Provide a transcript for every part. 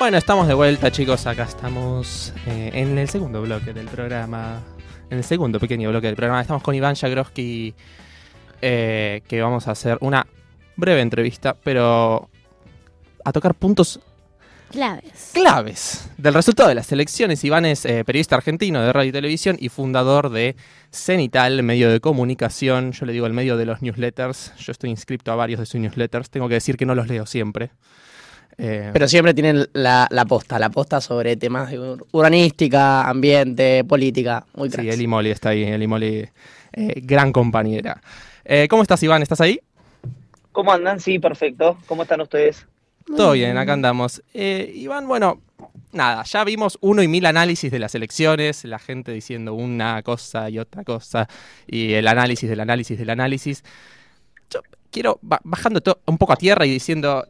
Bueno, estamos de vuelta, chicos. Acá estamos eh, en el segundo bloque del programa. En el segundo pequeño bloque del programa. Estamos con Iván Jagroski, eh, que vamos a hacer una breve entrevista, pero a tocar puntos Claves. claves del resultado de las elecciones. Iván es eh, periodista argentino de radio y televisión y fundador de Cenital, medio de comunicación. Yo le digo el medio de los newsletters. Yo estoy inscrito a varios de sus newsletters. Tengo que decir que no los leo siempre. Eh, Pero siempre tienen la, la posta, la posta sobre temas de ur- urbanística, ambiente, política. Muy sí, cracks. Eli Moli está ahí. Eli Moli, eh, gran compañera. Eh, ¿Cómo estás, Iván? ¿Estás ahí? ¿Cómo andan? Sí, perfecto. ¿Cómo están ustedes? Todo bien, acá andamos. Eh, Iván, bueno, nada, ya vimos uno y mil análisis de las elecciones, la gente diciendo una cosa y otra cosa, y el análisis del análisis del análisis. Yo quiero, ba- bajando un poco a tierra y diciendo,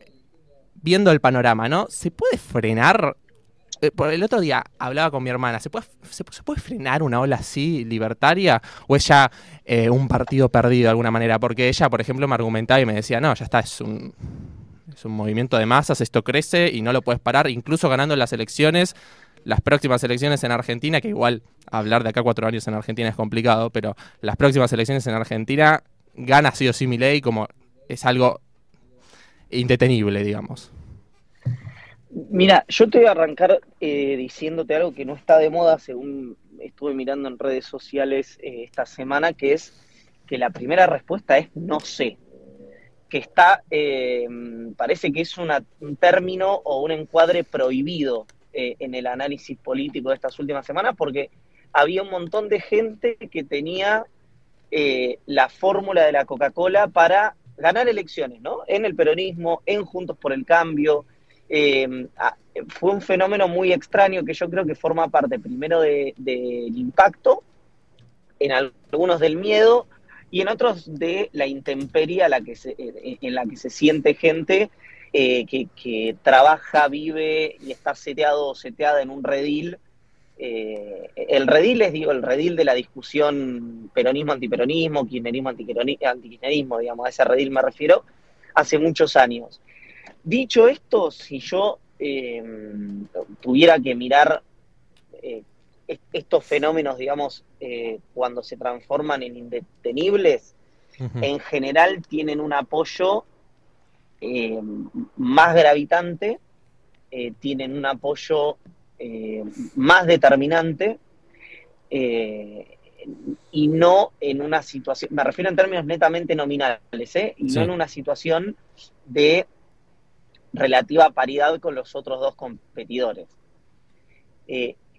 viendo el panorama, ¿no? ¿Se puede frenar? Eh, por el otro día hablaba con mi hermana, ¿se puede, se, puede frenar una ola así libertaria? ¿O es ya eh, un partido perdido de alguna manera? Porque ella, por ejemplo, me argumentaba y me decía, no, ya está, es un, es un movimiento de masas, esto crece y no lo puedes parar, incluso ganando las elecciones, las próximas elecciones en Argentina, que igual hablar de acá cuatro años en Argentina es complicado, pero las próximas elecciones en Argentina gana sí o sí ley como es algo indetenible, digamos. Mira, yo te voy a arrancar eh, diciéndote algo que no está de moda, según estuve mirando en redes sociales eh, esta semana, que es que la primera respuesta es no sé. Que está, eh, parece que es un término o un encuadre prohibido eh, en el análisis político de estas últimas semanas, porque había un montón de gente que tenía la fórmula de la Coca-Cola para ganar elecciones, ¿no? En el peronismo, en Juntos por el Cambio. Eh, fue un fenómeno muy extraño que yo creo que forma parte primero de- del impacto, en algunos del miedo y en otros de la intemperie se- eh, en la que se siente gente eh, que, que trabaja, vive y está seteado o seteada en un redil. Eh, el redil es, digo, el redil de la discusión peronismo-antiperonismo, kirchnerismo-antikirchnerismo, digamos, a ese redil me refiero, hace muchos años. Dicho esto, si yo eh, tuviera que mirar eh, est- estos fenómenos, digamos, cuando se transforman en indetenibles, en general tienen un apoyo más gravitante, tienen un apoyo eh, más determinante eh, y no en una situación, me refiero en términos netamente nominales, ¿eh? y Sí. no en una situación de relativa paridad con los otros dos competidores.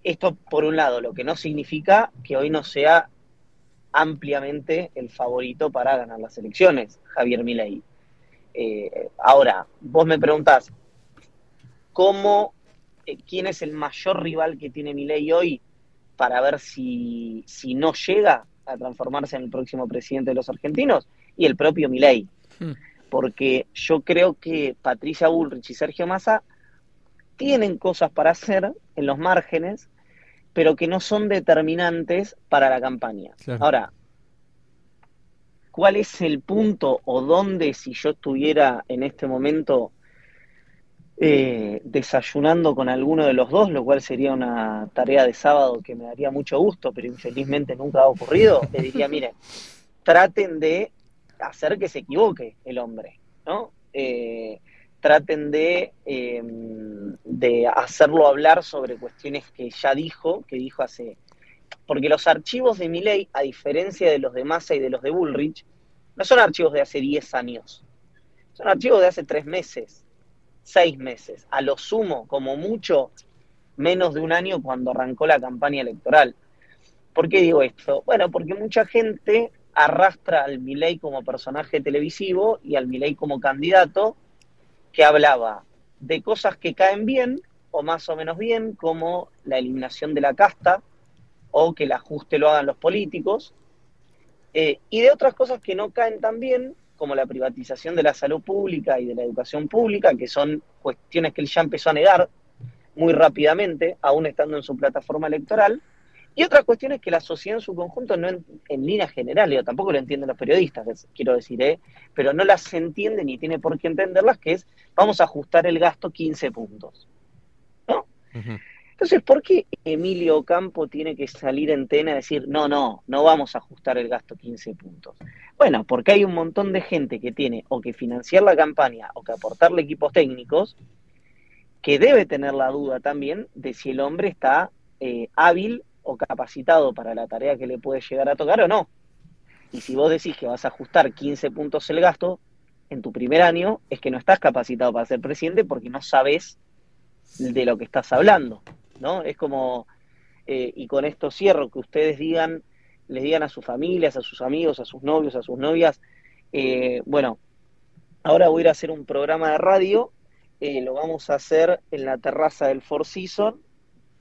Esto, por un lado, lo que no significa que hoy no sea ampliamente el favorito para ganar las elecciones, Javier Milei. Ahora, vos me preguntás, ¿cómo, quién es el mayor rival que tiene Milei hoy para ver si, si no llega a transformarse en el próximo presidente de los argentinos? Y el propio Milei. Hmm. Porque yo creo que Patricia Bullrich y Sergio Massa tienen cosas para hacer en los márgenes, pero que no son determinantes para la campaña. Claro. Ahora, ¿cuál es el punto o dónde si yo estuviera en este momento eh, desayunando con alguno de los dos, lo cual sería una tarea de sábado que me daría mucho gusto, pero infelizmente nunca ha ocurrido, le diría, miren, traten de hacer que se equivoque el hombre, ¿no? Eh, traten de, eh, de hacerlo hablar sobre cuestiones que ya dijo, que dijo hace... Porque los archivos de Milley, a diferencia de los de Massa y de los de Bullrich, no son archivos de hace 10 años. Son archivos de hace 3 meses, 6 meses, a lo sumo, como mucho, menos de un año cuando arrancó la campaña electoral. ¿Por qué digo esto? Bueno, porque mucha gente arrastra al Milei como personaje televisivo y al Milei como candidato que hablaba de cosas que caen bien o más o menos bien, como la eliminación de la casta o que el ajuste lo hagan los políticos, eh, y de otras cosas que no caen tan bien, como la privatización de la salud pública y de la educación pública, que son cuestiones que él ya empezó a negar muy rápidamente, aún estando en su plataforma electoral, y otras cuestiones que la sociedad en su conjunto, no en, en líneas generales, tampoco lo entienden los periodistas, quiero decir, ¿eh? pero no las entiende ni tiene por qué entenderlas, que es, vamos a ajustar el gasto 15 puntos. Entonces, ¿por qué Emilio Campo tiene que salir en TEN a decir, no, no, no vamos a ajustar el gasto 15 puntos? Bueno, porque hay un montón de gente que tiene o que financiar la campaña o que aportarle equipos técnicos que debe tener la duda también de si el hombre está eh, hábil o capacitado para la tarea que le puede llegar a tocar o no. Y si vos decís que vas a ajustar 15 puntos el gasto en tu primer año, es que no estás capacitado para ser presidente porque no sabes de lo que estás hablando. ¿No? Es como, eh, y con esto cierro, que ustedes digan, les digan a sus familias, a sus amigos, a sus novios, a sus novias, eh, bueno, ahora voy a ir a hacer un programa de radio, eh, lo vamos a hacer en la terraza del Four Seasons,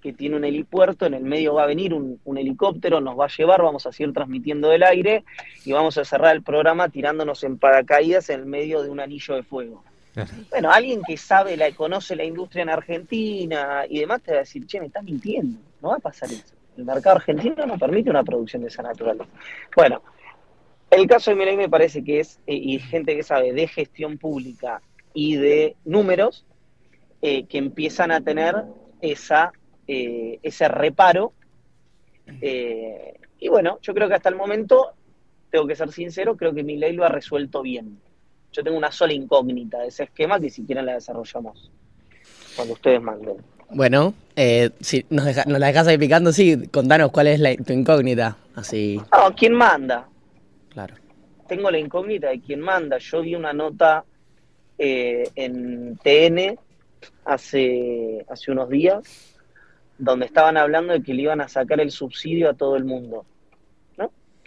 que tiene un helipuerto, en el medio va a venir un, helicóptero, nos va a llevar, vamos a seguir transmitiendo del aire y vamos a cerrar el programa tirándonos en paracaídas en el medio de un anillo de fuego. Bueno, alguien que sabe, la conoce la industria en Argentina y demás te va a decir, che, me estás mintiendo, no va a pasar eso. El mercado argentino no permite una producción de esa naturaleza. Bueno, el caso de Milei me parece que es, eh, y gente que sabe de gestión pública y de números, eh, que empiezan a tener esa, eh, ese reparo. Y bueno, yo creo que hasta el momento, tengo que ser sincero, creo que Milei lo ha resuelto bien. Yo tengo una sola incógnita de ese esquema que si quieren la desarrollamos cuando ustedes manden. Bueno, eh, si nos, deja, nos la dejas ahí picando, sí, contanos cuál es la, tu incógnita. Así. No, ¿quién manda? Claro. Tengo la incógnita de quién manda. Yo vi una nota eh, en TN hace, hace unos días donde estaban hablando de que le iban a sacar el subsidio a todo el mundo.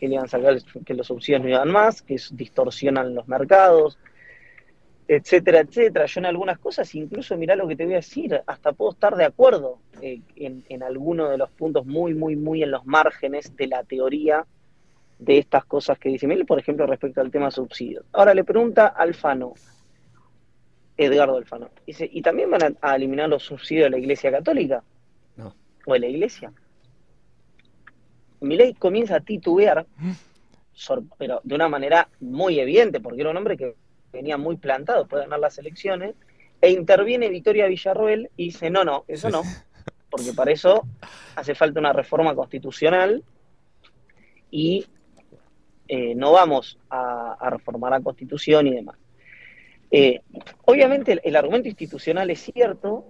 Que le iban a sacar, que los subsidios no iban más, que distorsionan los mercados, etcétera, etcétera. Yo en algunas cosas, incluso mirá lo que te voy a decir, hasta puedo estar de acuerdo eh, en, en alguno de los puntos muy, muy, muy en los márgenes de la teoría de estas cosas que dice Mil, por ejemplo, respecto al tema subsidios. Ahora le pregunta Alfano, Edgardo Alfano, dice, ¿y también van a, a eliminar los subsidios de la Iglesia Católica? No. ¿O de la Iglesia? Milei comienza a titubear, pero de una manera muy evidente, porque era un hombre que venía muy plantado después de ganar las elecciones, e interviene Victoria Villarroel y dice, no, no, eso no, porque para eso hace falta una reforma constitucional y eh, no vamos a, a, reformar la constitución y demás. Eh, obviamente el, el, argumento institucional es cierto,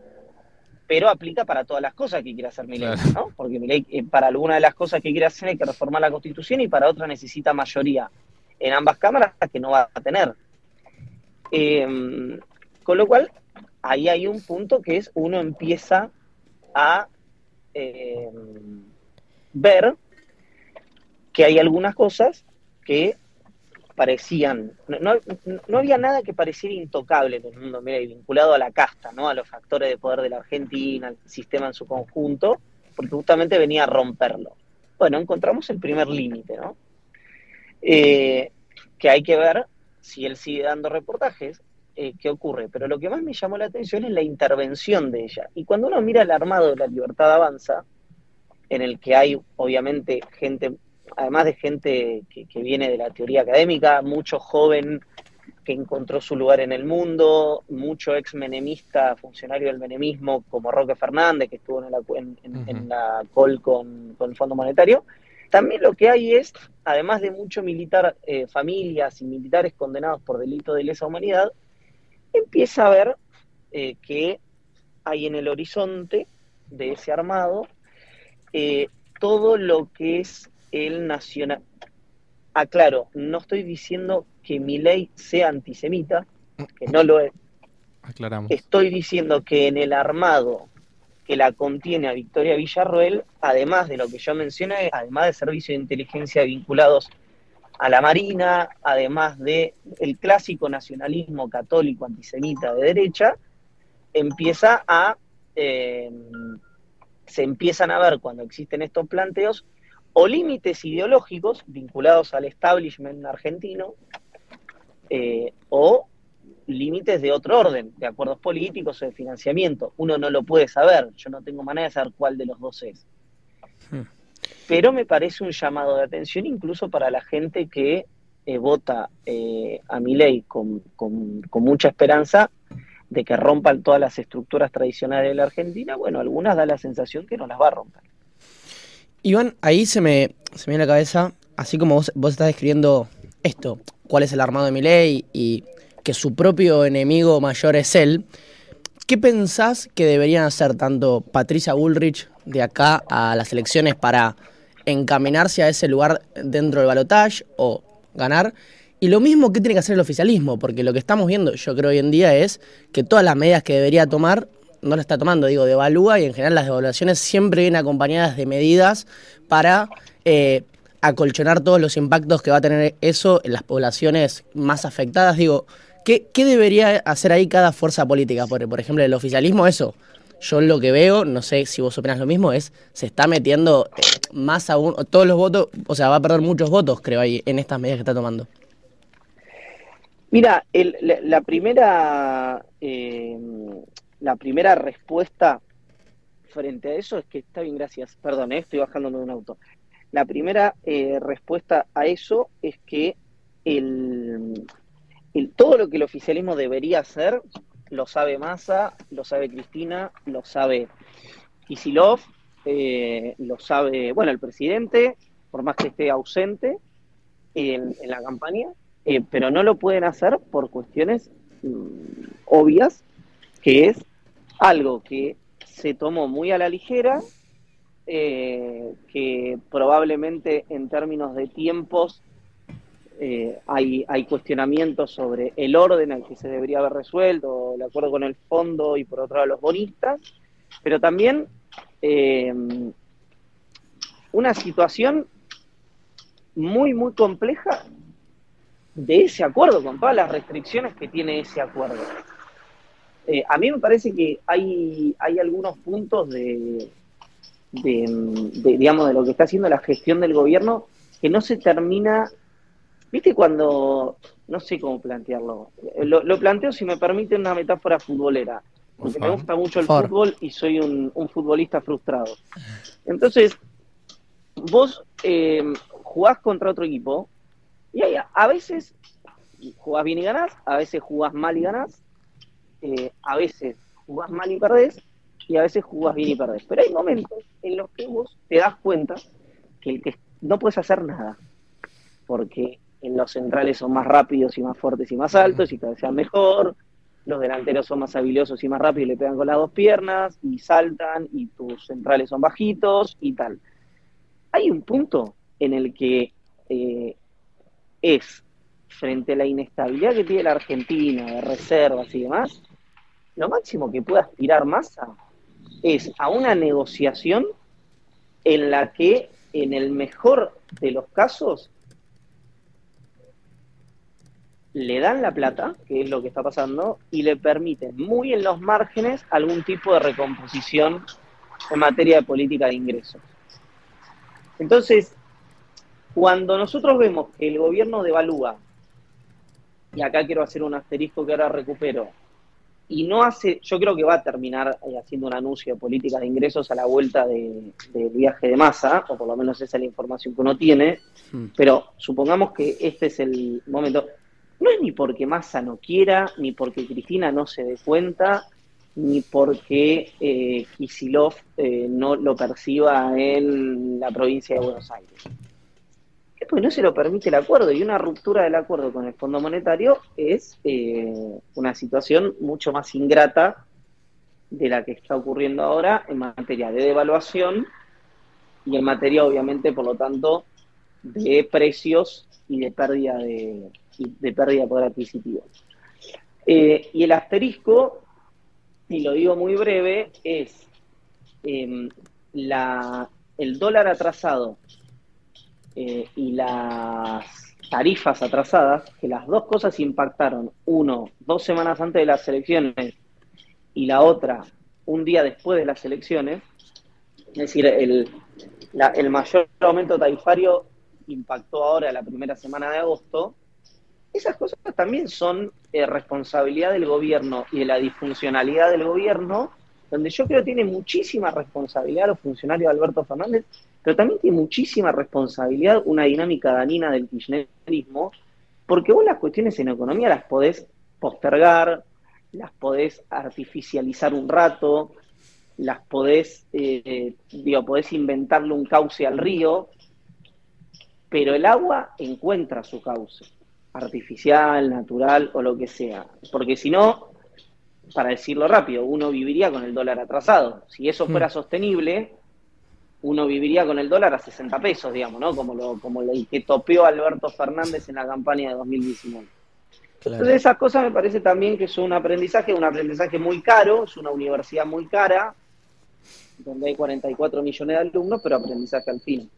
pero aplica para todas las cosas que quiere hacer Milei, claro. ¿no? Porque eh, para alguna de las cosas que quiere hacer hay que reformar la constitución y para otra necesita mayoría en ambas cámaras que no va a tener. Eh, con lo cual, ahí hay un punto que es uno empieza a eh, ver que hay algunas cosas que parecían, no, no, había nada que pareciera intocable en el mundo, mira, vinculado a la casta, ¿no? a los factores de poder de la Argentina, al sistema en su conjunto, porque justamente venía a romperlo. Bueno, encontramos el primer límite, ¿no? Eh, que hay que ver si él sigue dando reportajes, eh, qué ocurre. Pero lo que más me llamó la atención es la intervención de ella. Y cuando uno mira el armado de la Libertad Avanza, en el que hay obviamente gente, además de gente que, que viene de la teoría académica, mucho joven que encontró su lugar en el mundo, mucho ex menemista, funcionario del menemismo, como Roque Fernández, que estuvo en la, en, en, uh -huh. en la col con, con el Fondo Monetario, también lo que hay es, además de mucho militar, eh, familias y militares condenados por delitos de lesa humanidad, empieza a ver eh, que hay en el horizonte de ese armado eh, todo lo que es el nacional. Aclaro, no estoy diciendo que mi ley sea antisemita, que no lo es. Aclaramos. Estoy diciendo que en el armado que la contiene a Victoria Villarroel, además de lo que yo mencioné, además de servicios de inteligencia vinculados a la Marina, además de el clásico nacionalismo católico antisemita de derecha, empieza a eh, se empiezan a ver cuando existen estos planteos o límites ideológicos vinculados al establishment argentino eh, o límites de otro orden, de acuerdos políticos o de financiamiento. Uno no lo puede saber, yo no tengo manera de saber cuál de los dos es. Hmm. Pero me parece un llamado de atención incluso para la gente que eh, vota eh, a mi ley con, con, con, mucha esperanza, de que rompan todas las estructuras tradicionales de la Argentina, bueno, algunas da la sensación que no las va a romper. Iván, ahí se me, se me viene la cabeza, así como vos, vos estás describiendo esto, cuál es el armado de mi ley y que su propio enemigo mayor es él, ¿qué pensás que deberían hacer tanto Patricia Bullrich de acá a las elecciones para encaminarse a ese lugar dentro del balotaje o ganar? Y lo mismo que tiene que hacer el oficialismo, porque lo que estamos viendo yo creo hoy en día es que todas las medidas que debería tomar no lo está tomando, digo, devalúa y en general las devaluaciones siempre vienen acompañadas de medidas para eh, acolchonar todos los impactos que va a tener eso en las poblaciones más afectadas. Digo, ¿qué, debería hacer ahí cada fuerza política? Por, por ejemplo, el oficialismo, eso. Yo lo que veo, no sé si vos opinas lo mismo, es se está metiendo eh, más aún, todos los votos, o sea, va a perder muchos votos, creo, ahí en estas medidas que está tomando. Mira, la, primera eh, la primera respuesta frente a eso es que está bien, gracias. Perdón, eh, estoy bajándome de un auto. La primera eh, respuesta a eso es que el, todo lo que el oficialismo debería hacer lo sabe Massa, lo sabe Cristina, lo sabe Kisilov, eh, lo sabe, bueno, el presidente, por más que esté ausente en, la campaña, eh, pero no lo pueden hacer por cuestiones mm, obvias, que es algo que se tomó muy a la ligera, eh, que probablemente en términos de tiempos eh, hay, cuestionamientos sobre el orden al que se debería haber resuelto, el acuerdo con el fondo y por otro lado los bonistas, pero también eh, una situación muy, muy compleja de ese acuerdo, con todas las restricciones que tiene ese acuerdo. A mí me parece que hay, hay algunos puntos de, de, digamos, de lo que está haciendo la gestión del gobierno, que no se termina, viste cuando, no sé cómo plantearlo, lo, planteo si me permite una metáfora futbolera, porque me gusta mucho el fútbol y soy un, futbolista frustrado. Entonces, vos eh, jugás contra otro equipo y a veces jugás bien y ganás, a veces jugás mal y ganás, eh, a veces jugás mal y perdés, y a veces jugás bien y perdés. Pero hay momentos en los que vos te das cuenta que, el que no puedes hacer nada, porque en los centrales son más rápidos y más fuertes y más altos y cabecean mejor, los delanteros son más habilidosos y más rápidos y le pegan con las dos piernas y saltan y tus centrales son bajitos y tal. Hay un punto en el que eh, es, frente a la inestabilidad que tiene la Argentina de reservas y demás, lo máximo que puede aspirar Massa es a una negociación en la que, en el mejor de los casos, le dan la plata, que es lo que está pasando, y le permiten muy en los márgenes algún tipo de recomposición en materia de política de ingresos. Entonces, cuando nosotros vemos que el gobierno devalúa, y acá quiero hacer un asterisco que ahora recupero, y no hace, yo creo que va a terminar eh, haciendo un anuncio de política de ingresos a la vuelta del viaje de masa, o por lo menos esa es la información que uno tiene, hmm. pero supongamos que este es el momento. No es ni porque Massa no quiera, ni porque Cristina no se dé cuenta, ni porque eh, Kisilov eh, no lo perciba en la provincia de Buenos Aires pues no se lo permite el acuerdo y una ruptura del acuerdo con el Fondo Monetario es eh, una situación mucho más ingrata de la que está ocurriendo ahora en materia de devaluación y en materia, obviamente, por lo tanto, de precios y de pérdida de, de pérdida de poder adquisitivo. Eh, y el asterisco, y lo digo muy breve, es em, la, el dólar atrasado eh, y las tarifas atrasadas, que las dos cosas impactaron, uno, dos semanas antes de las elecciones y la otra, un día después de las elecciones, es decir, el, el mayor aumento tarifario impactó ahora la primera semana de agosto, esas cosas también son eh, responsabilidad del gobierno y de la disfuncionalidad del gobierno, donde yo creo que tiene muchísima responsabilidad los funcionarios de Alberto Fernández pero también tiene muchísima responsabilidad una dinámica danina del kirchnerismo, porque vos las cuestiones en economía las podés postergar, las podés artificializar un rato, las podés, eh, digo, podés inventarle un cauce al río, pero el agua encuentra su cauce, artificial, natural o lo que sea, porque si no, para decirlo rápido, uno viviría con el dólar atrasado. Si eso fuera hmm. sostenible, uno viviría con el dólar a 60 pesos, digamos, ¿no? Como, lo, como el que topeó Alberto Fernández en la campaña de 2019. Entonces esas cosas me parece también que son un aprendizaje, un aprendizaje muy caro, es una universidad muy cara, donde hay 44 millones de alumnos, pero aprendizaje al fin.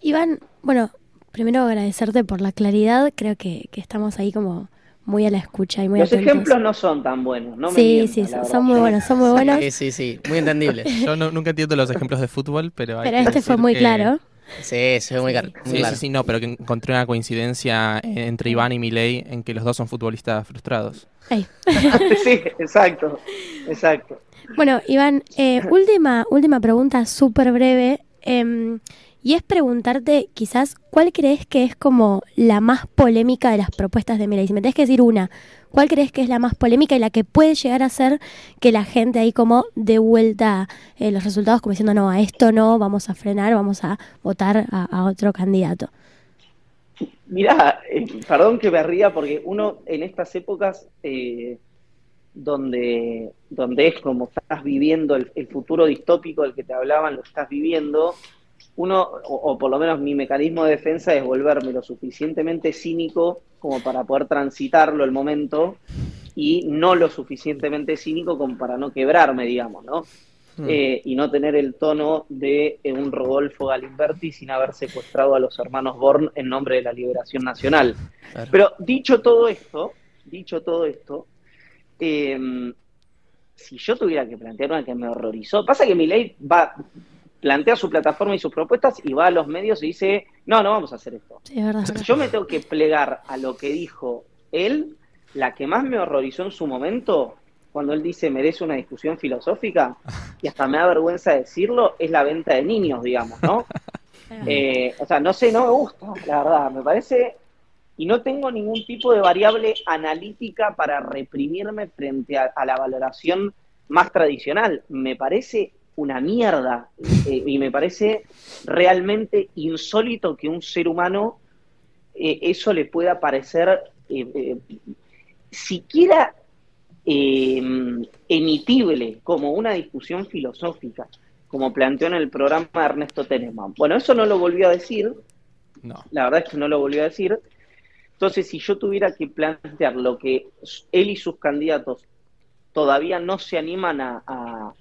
Iván, bueno, primero agradecerte por la claridad, creo que, estamos ahí como muy a la escucha y muy Los ejemplos no son tan buenos, ¿no? sí, sí, son muy buenos, son muy buenos. Sí, sí, sí, muy entendibles. Yo nunca entiendo los ejemplos de fútbol, pero... pero este fue muy claro. Sí, se ve muy, claro. Sí, sí, sí, no, pero que encontré una coincidencia entre Iván y Milei en que los dos son futbolistas frustrados. sí, exacto, exacto. Bueno, Iván, eh, última, última pregunta súper breve. Em, y es preguntarte quizás cuál crees que es como la más polémica de las propuestas de Milei. Si me tenés que decir una, ¿cuál crees que es la más polémica y la que puede llegar a ser que la gente ahí como de vuelta eh, los resultados como diciendo, no, a esto no, vamos a frenar, vamos a votar a, otro candidato? Mirá, eh, perdón que me ría porque uno en estas épocas eh, donde, donde es como estás viviendo el, el futuro distópico del que te hablaban, lo estás viviendo, uno, o, por lo menos mi mecanismo de defensa es volverme lo suficientemente cínico como para poder transitarlo el momento y no lo suficientemente cínico como para no quebrarme, digamos, ¿no? Hmm. Eh, y no tener el tono de eh, un Rodolfo Galimberti sin haber secuestrado a los hermanos Born en nombre de la liberación nacional. Pero dicho todo esto, dicho todo esto, em, si yo tuviera que plantear una que me horrorizó, pasa que mi ley va, plantea su plataforma y sus propuestas y va a los medios y dice, no, no vamos a hacer esto. Yo me tengo que plegar a lo que dijo él, la que más me horrorizó en su momento, cuando él dice merece una discusión filosófica, y hasta me da vergüenza decirlo, es la venta de niños, digamos, ¿no? Eh, o sea, no sé, no me gusta, la verdad, me parece, y no tengo ningún tipo de variable analítica para reprimirme frente a la valoración más tradicional. Me parece una mierda. Eh, y me parece realmente insólito que un ser humano eh, eso le pueda parecer eh, siquiera emitible como una discusión filosófica, como planteó en el programa Ernesto Teneman. Bueno, eso no lo volvió a decir. No. La verdad es que no lo volvió a decir. Entonces, si yo tuviera que plantear lo que él y sus candidatos todavía no se animan a, a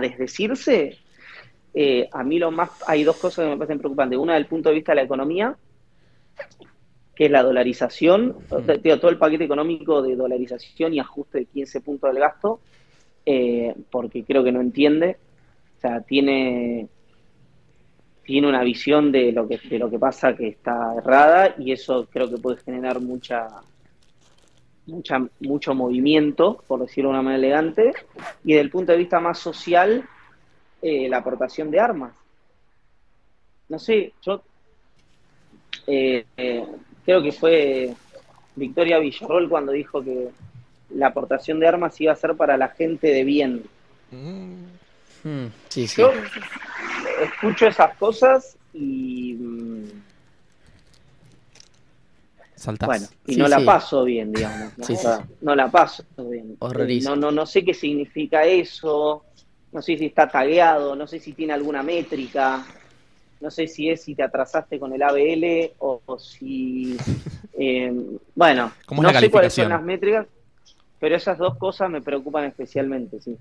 desdecirse, eh, a mí lo más, hay dos cosas que me parecen preocupantes. Una, desde el punto de vista de la economía, que es la dolarización, todo el paquete económico de dolarización y ajuste de 15 puntos del gasto, eh, porque creo que no entiende, o sea, tiene, tiene una visión de lo que, de lo que pasa que está errada y eso creo que puede generar mucha mucha, mucho movimiento, por decirlo de una manera elegante, y desde el punto de vista más social, eh, la aportación de armas. No sé, yo eh, eh, creo que fue Victoria Villarrol cuando dijo que la aportación de armas iba a ser para la gente de bien. Mm. Yo escucho esas cosas y mm, bueno, y no la paso bien, digamos. ¿no? la paso bien. No, no, no sé qué significa eso. No sé si está tagueado, no sé si tiene alguna métrica. No sé si es si te atrasaste con el ABL o, si. Eh, bueno, no sé cuáles son las métricas, pero esas dos cosas me preocupan especialmente, sí.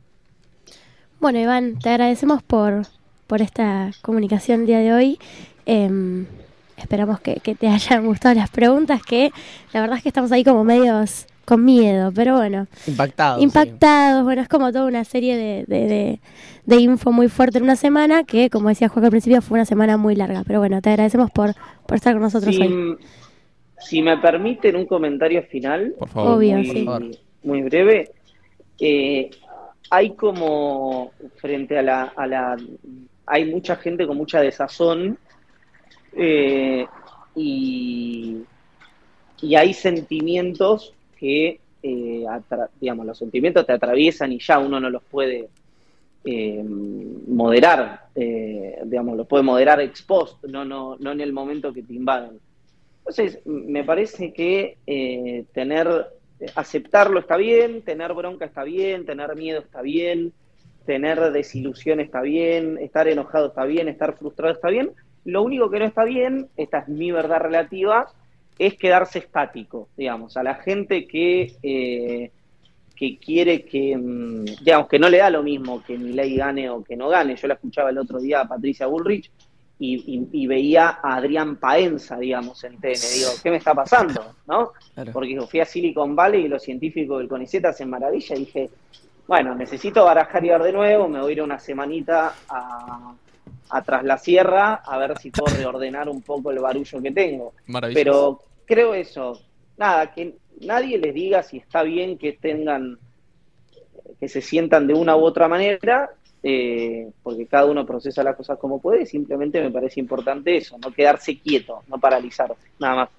Bueno, Iván, te agradecemos por, por esta comunicación el día de hoy. Eh, Esperamos que, te hayan gustado las preguntas, que la verdad es que estamos ahí como medios con miedo, pero bueno. Impactados. Impactados, bueno, es como toda una serie de, de, info muy fuerte en una semana, que como decía Juan al principio fue una semana muy larga, pero bueno, te agradecemos por, por estar con nosotros hoy. Si me permiten un comentario final, por favor. Obvio, muy, sí. muy breve, eh, hay como frente a la, a la, hay mucha gente con mucha desazón eh, y, hay sentimientos que, eh, digamos, los sentimientos te atraviesan y ya uno no los puede eh, moderar, digamos, los puede moderar ex post, no, no, no en el momento que te invaden. Entonces, me parece que tener, aceptarlo está bien, tener bronca está bien, tener miedo está bien, tener desilusión está bien, estar enojado está bien, estar frustrado está bien. Lo único que no está bien, esta es mi verdad relativa, es quedarse estático, digamos, a la gente que, eh, que quiere que, mm, digamos, que no le da lo mismo que mi ley gane o que no gane. Yo la escuchaba el otro día a Patricia Bullrich y, veía a Adrián Paenza, digamos, en TN. Digo, ¿qué me está pasando? ¿No? Porque fui a Silicon Valley y los científicos del CONICET hacen maravilla y dije, bueno, necesito barajar y ver de nuevo, me voy a ir una semanita a, Tras la Sierra a ver si puedo reordenar un poco el barullo que tengo. Pero creo eso, nada, que nadie les diga si está bien que tengan, que se sientan de una u otra manera, eh, porque cada uno procesa las cosas como puede, simplemente me parece importante eso, no quedarse quieto, no paralizarse, nada más.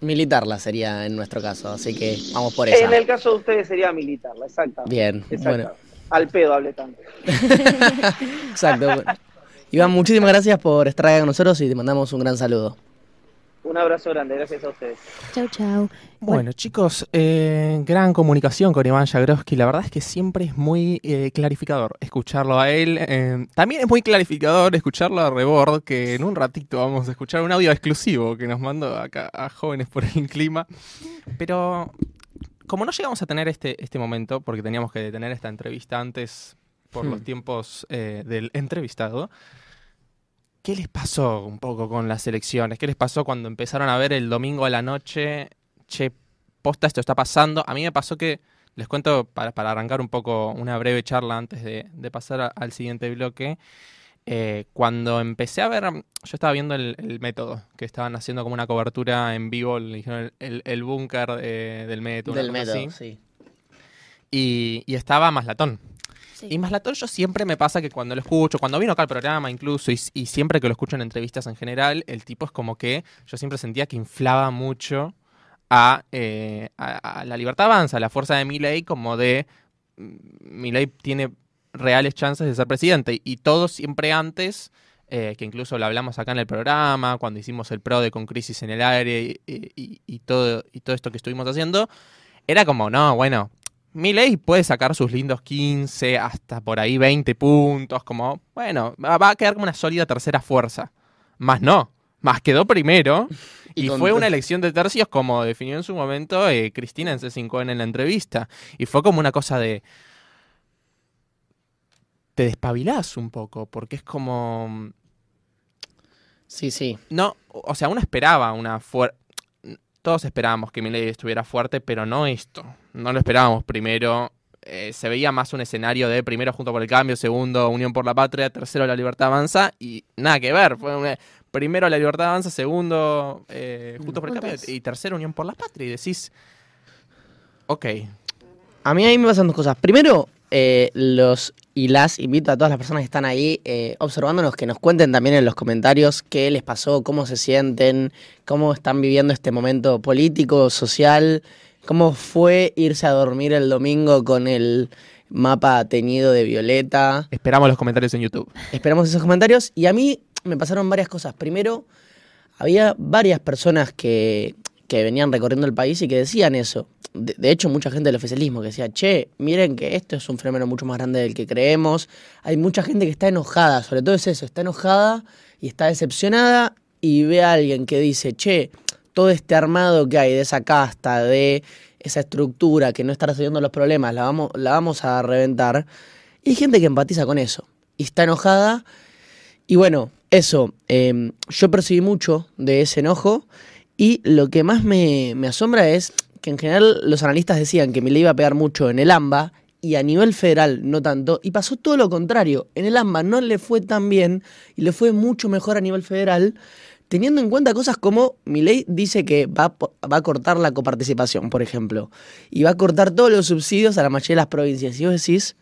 Militarla sería en nuestro caso, así que vamos por eso. En el caso de ustedes sería militarla, exacto. Bien, bueno. Al pedo hable tanto. exacto. Iván, muchísimas gracias por estar acá con nosotros y te mandamos un gran saludo. Un abrazo grande, gracias a ustedes. Chau, chau. Bueno, chicos, eh, gran comunicación con Iván Jagroski. La verdad es que siempre es muy eh, clarificador escucharlo a él. Eh, también es muy clarificador escucharlo a Rebord, que en un ratito vamos a escuchar un audio exclusivo que nos mandó acá a Jóvenes por el Clima. Pero como no llegamos a tener este, este momento, porque teníamos que tener esta entrevista antes por los hmm. tiempos del entrevistado, ¿Qué les pasó un poco con las elecciones? ¿Qué les pasó cuando empezaron a ver el domingo a la noche? Che, posta, esto está pasando. A mí me pasó que, les cuento para, arrancar un poco una breve charla antes de, pasar al siguiente bloque. Eh, cuando empecé a ver, yo estaba viendo el, método, que estaban haciendo como una cobertura en vivo, el, el, búnker eh, del método. Del método, sí. Y, y estaba Maslatón. Y más yo siempre me pasa que cuando lo escucho, cuando vino acá al programa incluso, y, siempre que lo escucho en entrevistas en general, el tipo es como que yo siempre sentía que inflaba mucho a, eh, la libertad avanza, a la fuerza de Milley, como de mm, Milley tiene reales chances de ser presidente. Y todo siempre antes, eh, que incluso lo hablamos acá en el programa, cuando hicimos el PRO de Con Crisis en el Aire y, todo, y todo esto que estuvimos haciendo, era como, no, bueno, Milei puede sacar sus lindos 15 hasta por ahí 20 puntos, como, bueno, va a quedar como una sólida tercera fuerza. Más no, más quedó primero y, fue una elección de tercios como definió en su momento eh, Cristina en C5N en la entrevista. Y fue como una cosa de... Te despabilás un poco, porque es como... Sí, sí. No, o sea, uno esperaba una fuerza todos esperábamos que Milei estuviera fuerte, pero no esto. No lo esperábamos primero. Eh, se veía más un escenario de primero Junto por el Cambio, segundo Unión por la Patria, tercero La Libertad Avanza y nada que ver. Fue primero La Libertad Avanza, segundo eh, Juntos por el Cambio y tercero Unión por la Patria. Y decís, ok. A mí ahí me pasan dos cosas. Primero, eh, los y las invito a todas las personas que están ahí eh, observándonos que nos cuenten también en los comentarios qué les pasó, cómo se sienten, cómo están viviendo este momento político, social, cómo fue irse a dormir el domingo con el mapa teñido de violeta. Esperamos los comentarios en YouTube. Esperamos esos comentarios y a mí me pasaron varias cosas. Primero, había varias personas que, que venían recorriendo el país y que decían eso de, hecho, mucha gente del oficialismo que decía, che, miren que esto es un fenómeno mucho más grande del que creemos. Hay mucha gente que está enojada, sobre todo es eso, está enojada y está decepcionada y ve a alguien que dice, che, todo este armado que hay de esa casta, de esa estructura que no está resolviendo los problemas, la vamos, la vamos a reventar. Y hay gente que empatiza con eso y está enojada. Y bueno, eso, em, yo percibí mucho de ese enojo y lo que más me, me asombra es que en general los analistas decían que me le iba a pegar mucho en el AMBA y a nivel federal no tanto, y pasó todo lo contrario. En el AMBA no le fue tan bien y le fue mucho mejor a nivel federal, teniendo en cuenta cosas como ley dice que va, va, a cortar la coparticipación, por ejemplo, y va a cortar todos los subsidios a la mayoría de las provincias. Y vos decís,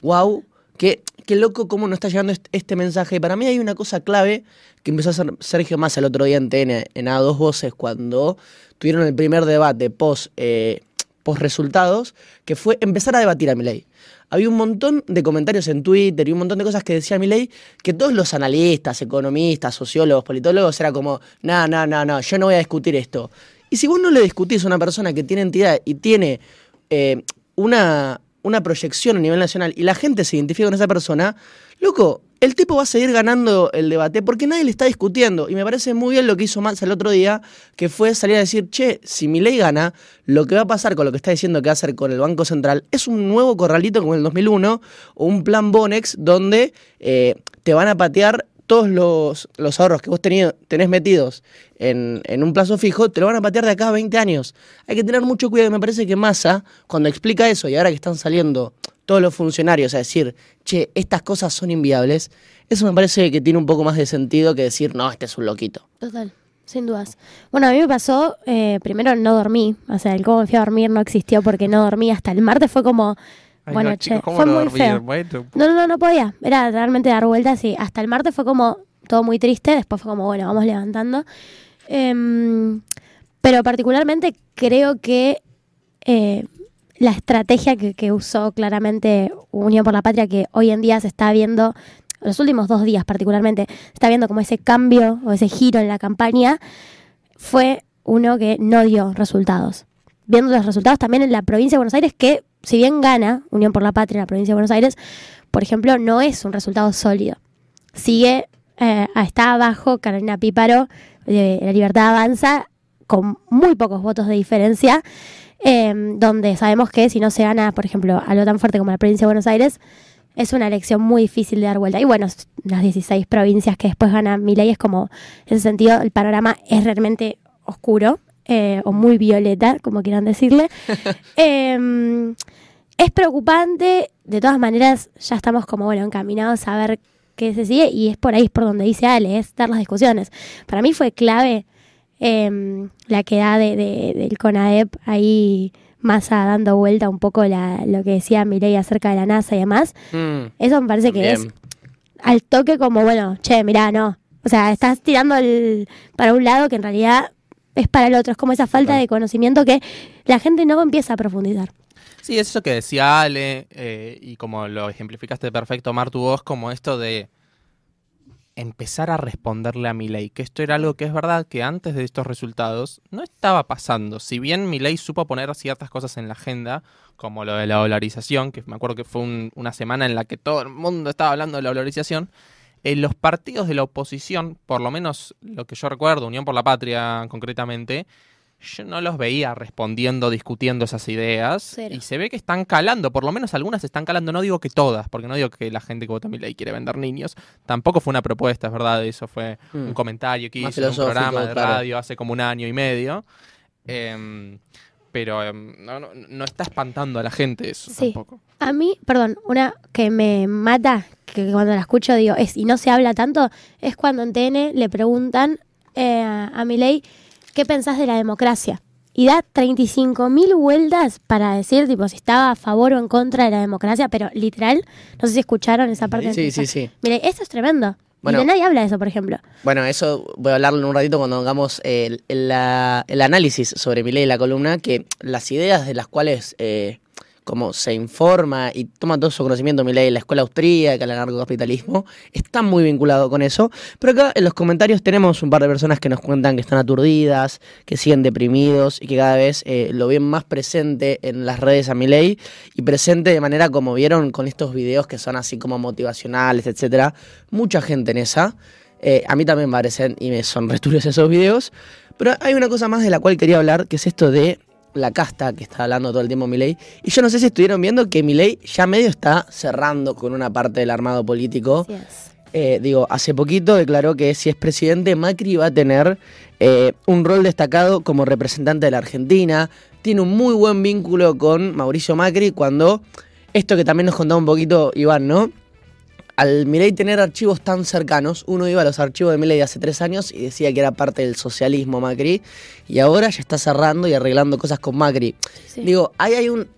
wow, qué, qué loco cómo nos está llegando este, mensaje. Para mí hay una cosa clave que empezó a hacer Sergio Massa el otro día en TN, en A2 Voces, cuando tuvieron el primer debate post, eh, post resultados, que fue empezar a debatir a Milei. Había un montón de comentarios en Twitter y un montón de cosas que decía Milei que todos los analistas, economistas, sociólogos, politólogos era como, no, no, no, no, yo no voy a discutir esto. Y si vos no le discutís a una persona que tiene entidad y tiene eh, una, una proyección a nivel nacional y la gente se identifica con esa persona, loco, el tipo va a seguir ganando el debate porque nadie le está discutiendo. Y me parece muy bien lo que hizo Massa el otro día, que fue salir a decir, che, si mi ley gana, lo que va a pasar con lo que está diciendo que va a hacer con el Banco Central es un nuevo corralito como en el 2001 o un plan Bonex donde eh, te van a patear todos los, los ahorros que vos tenido, tenés metidos en, en, un plazo fijo, te lo van a patear de acá a 20 años. Hay que tener mucho cuidado me parece que Massa, cuando explica eso y ahora que están saliendo todos los funcionarios a decir, che, estas cosas son inviables, eso me parece que tiene un poco más de sentido que decir, no, este es un loquito. Total. Sin dudas. Bueno, a mí me pasó, eh, primero no dormí, o sea, el cómo me fui a dormir no existió porque no dormí hasta el martes, fue como, Ay, bueno, no, che, chicos, ¿cómo fue no muy feo. Bueno, No, no, no, no podía. Era realmente dar vueltas y hasta el martes fue como todo muy triste. Después fue como, bueno, vamos levantando. Em, pero particularmente creo que eh, la estrategia que, que usó claramente Unión por la Patria, que hoy en día se está viendo, los últimos dos días particularmente, se está viendo como ese cambio o ese giro en la campaña, fue uno que no dio resultados. Viendo los resultados también en la provincia de Buenos Aires, que si bien gana Unión por la Patria en la provincia de Buenos Aires, por ejemplo, no es un resultado sólido. Sigue, eh, está abajo Carolina Píparo, de La Libertad Avanza, con muy pocos votos de diferencia, eh, donde sabemos que si no se gana, por ejemplo, algo tan fuerte como la provincia de Buenos Aires, es una elección muy difícil de dar vuelta. Y bueno, las 16 provincias que después gana Milei es como, en ese sentido, el panorama es realmente oscuro. Eh, o muy violeta, como quieran decirle. Eh, es preocupante, de todas maneras, ya estamos como, bueno, encaminados a ver qué se sigue y es por ahí, es por donde dice Ale, es dar las discusiones. Para mí fue clave eh, la queda de, de- del CONAEP ahí más a dando vuelta un poco la, lo que decía Milei acerca de la NASA y demás. Mm, Eso me parece que es al toque como, bueno, che, mirá, no. O sea, estás tirando el, para un lado que en realidad es para el otro. Es como esa falta de conocimiento que la gente no empieza a profundizar. Sí, es eso que decía Ale, eh, y como lo ejemplificaste perfecto, Mar, tu voz, como esto de empezar a responderle a Milei, que esto era algo que es verdad que antes de estos resultados no estaba pasando. Si bien Milei supo poner ciertas cosas en la agenda, como lo de la dolarización, que me acuerdo que fue un- una semana en la que todo el mundo estaba hablando de la dolarización, en los partidos de la oposición, por lo menos lo que yo recuerdo, Unión por la Patria concretamente, yo no los veía respondiendo, discutiendo esas ideas. Cero. Y se ve que están calando, por lo menos algunas están calando. No digo que todas, porque no digo que la gente que vota Milei quiere vender niños. Tampoco fue una propuesta, es verdad. Eso fue un Mm. comentario que Más hice en un programa de claro. radio hace como un año y medio. Em, pero em, no, no- no está espantando a la gente eso Sí. tampoco. A mí, perdón, una que me mata, que cuando la escucho digo, es y no se habla tanto, es cuando en TN le preguntan eh, a Milei qué pensás de la democracia. Y da 35.000 vueltas para decir, tipo, si estaba a favor o en contra de la democracia, pero literal, no sé si escucharon esa parte. Sí, sí, sí. Mire, eso es tremendo. Bueno. y nadie habla de eso, por ejemplo. Bueno, eso voy a hablarlo en un ratito cuando hagamos el, el- la- el análisis sobre mi ley de la columna, que las ideas de las cuales eh, como se informa y toma todo su conocimiento mi ley, la escuela austríaca, el anarcocapitalismo, están muy vinculados con eso. Pero acá en los comentarios tenemos un par de personas que nos cuentan que están aturdidas, que siguen deprimidos y que cada vez eh, lo ven más presente en las redes a mi ley y presente de manera como vieron con estos videos que son así como motivacionales, etcétera. Mucha gente en esa. Eh, a mí también me parecen y me son esos videos. Pero hay una cosa más de la cual quería hablar, que es esto de la casta que está hablando todo el tiempo Milei. Y yo no sé si estuvieron viendo que Milei ya medio está cerrando con una parte del armado político. Eh, digo, hace poquito declaró que si es presidente, Macri va a tener eh, un rol destacado como representante de la Argentina. Tiene un muy buen vínculo con Mauricio Macri cuando, esto que también nos contaba un poquito Iván, ¿no? Al Milei tener archivos tan cercanos, uno iba a los archivos de Milei de hace tres años y decía que era parte del socialismo Macri, y ahora ya está cerrando y arreglando cosas con Macri. Sí. Digo, ahí hay un,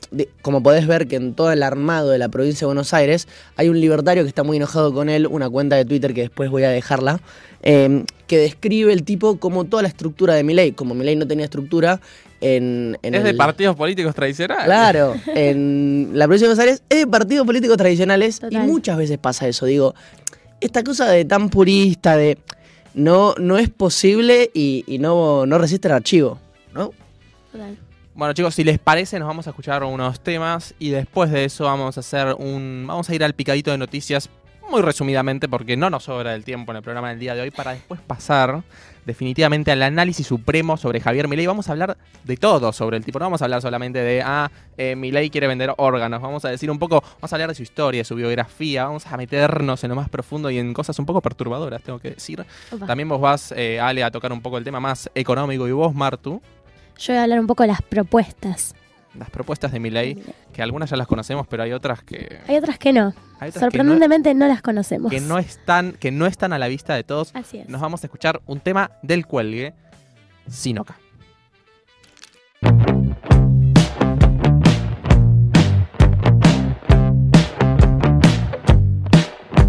como podés ver que en todo el armado de la provincia de Buenos Aires hay un libertario que está muy enojado con él, una cuenta de Twitter que después voy a dejarla, eh, que describe el tipo como toda la estructura de Milei, como Milei no tenía estructura, en, en es de el- partidos políticos tradicionales. Claro, en la provincia de Buenos Aires es de partidos políticos tradicionales Total. y muchas veces pasa eso. Digo, esta cosa de tan purista, de no, no es posible y, y no, no resiste el archivo, ¿no? Total. Bueno chicos, si les parece nos vamos a escuchar unos temas y después de eso vamos a hacer un... Vamos a ir al picadito de noticias muy resumidamente porque no nos sobra el tiempo en el programa del día de hoy para después pasar definitivamente al análisis supremo sobre Javier Milei. Vamos a hablar de todo sobre el tipo, no vamos a hablar solamente de, ah, eh, Milei quiere vender órganos, vamos a decir un poco, vamos a hablar de su historia, de su biografía, vamos a meternos en lo más profundo y en cosas un poco perturbadoras, tengo que decir. Opa. También vos vas, eh, Ale, a tocar un poco el tema más económico y vos, Martu, Yo voy a hablar un poco de las propuestas. Las propuestas de Milei, que algunas ya las conocemos, pero hay otras que... Hay otras que no. que Sorprendentemente no, las conocemos. que no están que no están a la vista de todos. Así es. Nos vamos a escuchar un tema del cuelgue, Sinoca.